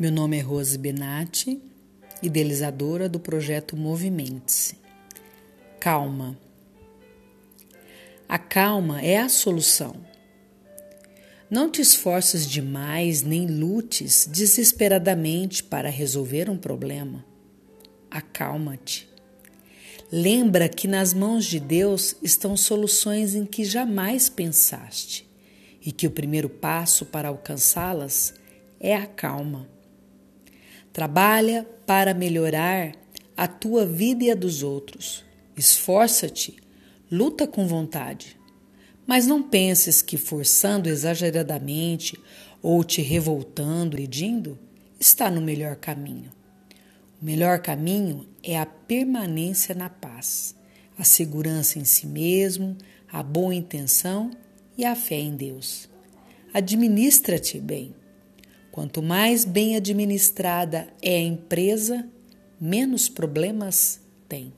Meu nome é Rose Benatti, idealizadora do projeto Movimente-se. Calma. A calma é a solução. Não te esforces demais nem lutes desesperadamente para resolver um problema. Acalma-te. Lembra que nas mãos de Deus estão soluções em que jamais pensaste e que o primeiro passo para alcançá-las é a calma. Trabalha para melhorar a tua vida e a dos outros. Esforça-te, luta com vontade. Mas não penses que forçando exageradamente ou te revoltando, pedindo, está no melhor caminho. O melhor caminho é a permanência na paz, a segurança em si mesmo, a boa intenção e a fé em Deus. Administra-te bem. Quanto mais bem administrada é a empresa, menos problemas tem.